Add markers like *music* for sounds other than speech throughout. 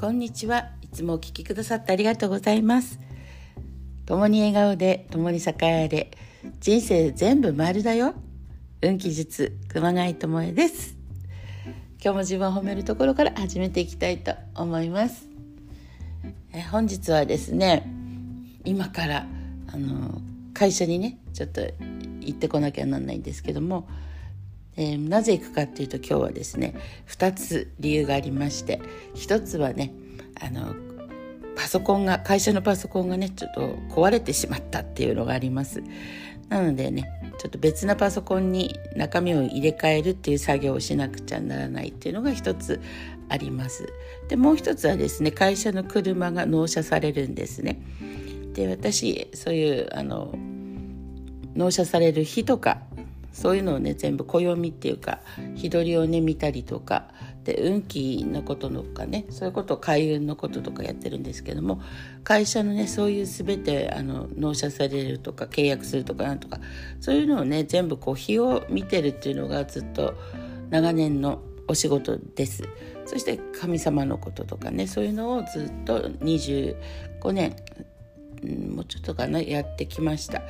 こんにちは。いつもお聞きくださってありがとうございます。共に笑顔で共に栄えれ人生全部丸だよ。運気術熊谷智恵です。今日も自分を褒めるところから始めていきたいと思います。え本日はですね今からあの会社にねちょっと行ってこなきゃなんないんですけどもえー、なぜ行くかっていうと今日はですね2つ理由がありまして1つはねあのパソコンが会社のパソコンがねちょっと壊れてしまったっていうのがあります。なのでねちょっと別なパソコンに中身を入れ替えるっていう作業をしなくちゃならないっていうのが一つあります。でもう一つはですね会社の車が納車されるんですね。で私そういうあの納車される日とかそういうのをね全部暦っていうか日取りをね見たりとかで運気のこととかねそういうことを開運のこととかやってるんですけども会社のねそういう全てあの納車されるとか契約するとかなんとかそういうのをね全部こう日を見てるっていうのがずっと長年のお仕事です。そして神様のこととかねそういうのをずっと25年もうちょっとかなやってきました。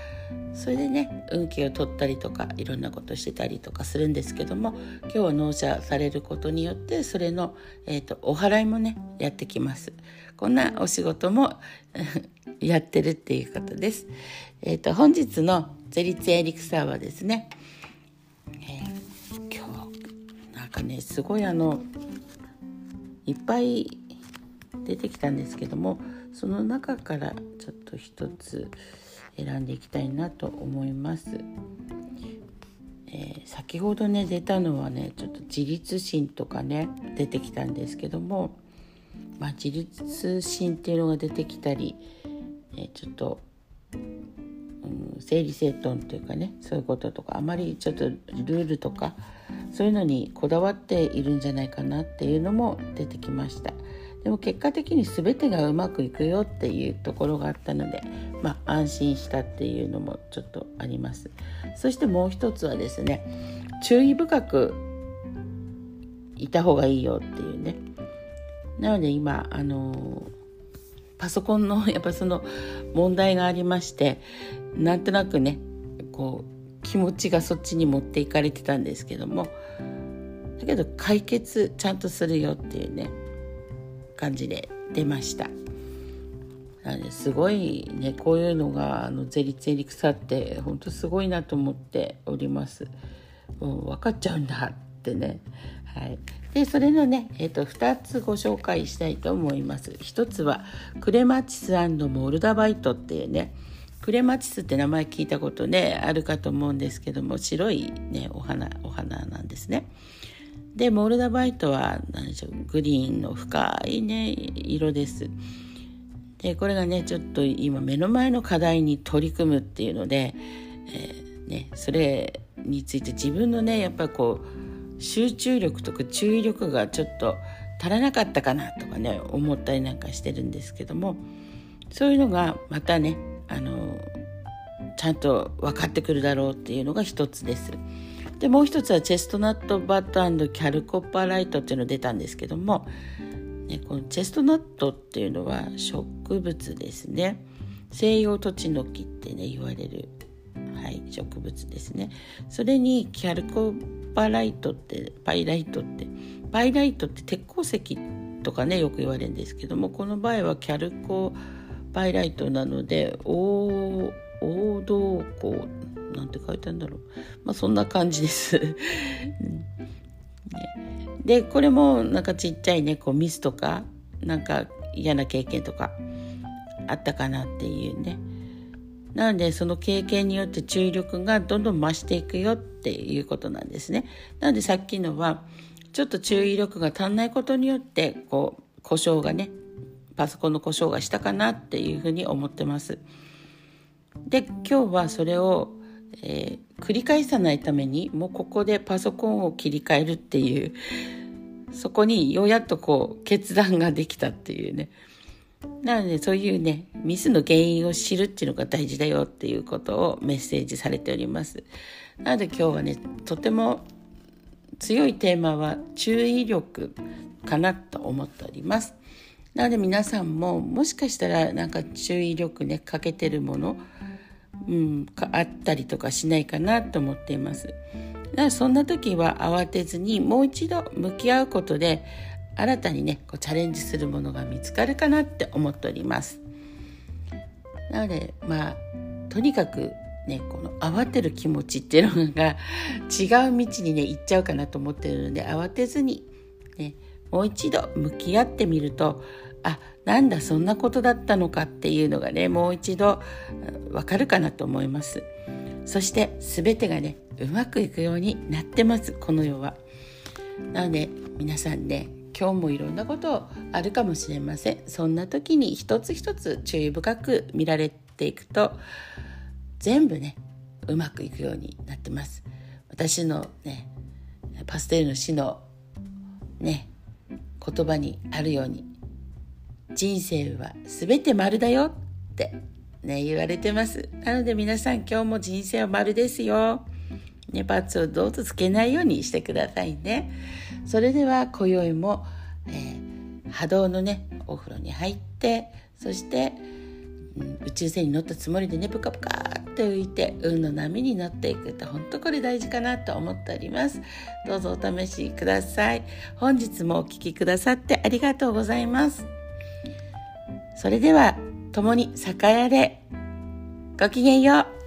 それでね運気を取ったりとかいろんなことしてたりとかするんですけども今日は納車されることによってそれの、えーと、お払いもねやってきます。こんなお仕事も *laughs* やってるっていうことです、えーと、本日のゼリツエリクサーはですね、えー、今日なんかねすごいあのいっぱい出てきたんですけどもその中からちょっと一つ選んでいきたいなと思います。えー、先ほどね出たのはねちょっと自立心とかね出てきたんですけども、まあ、自立心っていうのが出てきたり、えー、ちょっと、うん、整理整頓っていうかねそういうこととかあまりちょっとルールとかそういうのにこだわっているんじゃないかなっていうのも出てきました。でも結果的に全てがうまくいくよっていうところがあったので、まあ、安心したっていうのもちょっとあります。そしてもう一つはですね注意深くいた方がいいよっていうね。なので今あのパソコンの *laughs* やっぱその問題がありましてなんとなくねこう気持ちがそっちに持っていかれてたんですけどもだけど解決ちゃんとするよっていうね感じで出ました。すごいねこういうのがあのゼリゼリ草って本当すごいなと思っております。うん、分かっちゃうんだってね。はい、でそれのね、えーと、2つご紹介したいと思います。1つはクレマチスモルダバイトっていうねクレマチスって名前聞いたことねあるかと思うんですけども白いねお花お花なんですね。でモルダバイトは何でしょうグリーンの深いね色です。でこれがねちょっと今目の前の課題に取り組むっていうので、えー、ね、それについて自分のねやっぱりこう集中力とか注意力がちょっと足らなかったかなとかね思ったりなんかしてるんですけどもそういうのがまたねあのちゃんと分かってくるだろうっていうのが一つです。でもう一つはチェストナットバットキャルコッパーライトっていうの出たんですけども、ね、このチェストナットっていうのは植物ですね。西洋土地の木ってね言われる、はい、植物ですね。それにキャルコッパーライトってパイライトってパイライトって鉄鉱石とかねよく言われるんですけどもこの場合はキャルコパイライトなので黄銅鉱なんて書いてあるんだろう。まあそんな感じです。*laughs* で、これもなんかちっちゃいね、こうミスとか、なんか嫌な経験とかあったかなっていうね。なのでその経験によって注意力がどんどん増していくよっていうことなんですね。なのでさっきのはちょっと注意力が足んないことによってこう故障がねパソコンの故障がしたかなっていうふうに思ってます。で今日はそれをえー、繰り返さないためにもうここでパソコンを切り替えるっていうそこにようやっとこう決断ができたっていうね。なのでそういうねミスの原因を知るっていうのが大事だよっていうことをメッセージされております。なので今日はねとても強いテーマは注意力かなと思っております。なので皆さんももしかしたらなんか注意力ね欠けてるもの、うん、あったりとかしないかなと思っています。だからそんな時は慌てずにもう一度向き合うことで新たにねこうチャレンジするものが見つかるかなって思っております。なのでまあとにかくねこの慌てる気持ちっていうのが違う道にね行っちゃうかなと思ってるので慌てずにねもう一度向き合ってみるとあなんだそんなことだったのかっていうのがねもう一度わかるかなと思います。そして全てがねうまくいくようになってますこの世は。なので皆さんね今日もいろんなことあるかもしれません。そんな時に一つ一つ注意深く見られていくと全部ねうまくいくようになってます。私のねパステルの死のね言葉にあるように人生は全て丸だよってね言われてますなので皆さん今日も人生は丸ですよね、パーツをどうぞつけないようにしてくださいね。それでは今宵も、えー、波動のねお風呂に入ってそして、うん、宇宙船に乗ったつもりでねプカプカって浮いて運の波に乗っていくと本当これ大事かなと思っております。どうぞお試しください。本日もお聴きくださってありがとうございます。それでは共に酒屋でごきげんよう。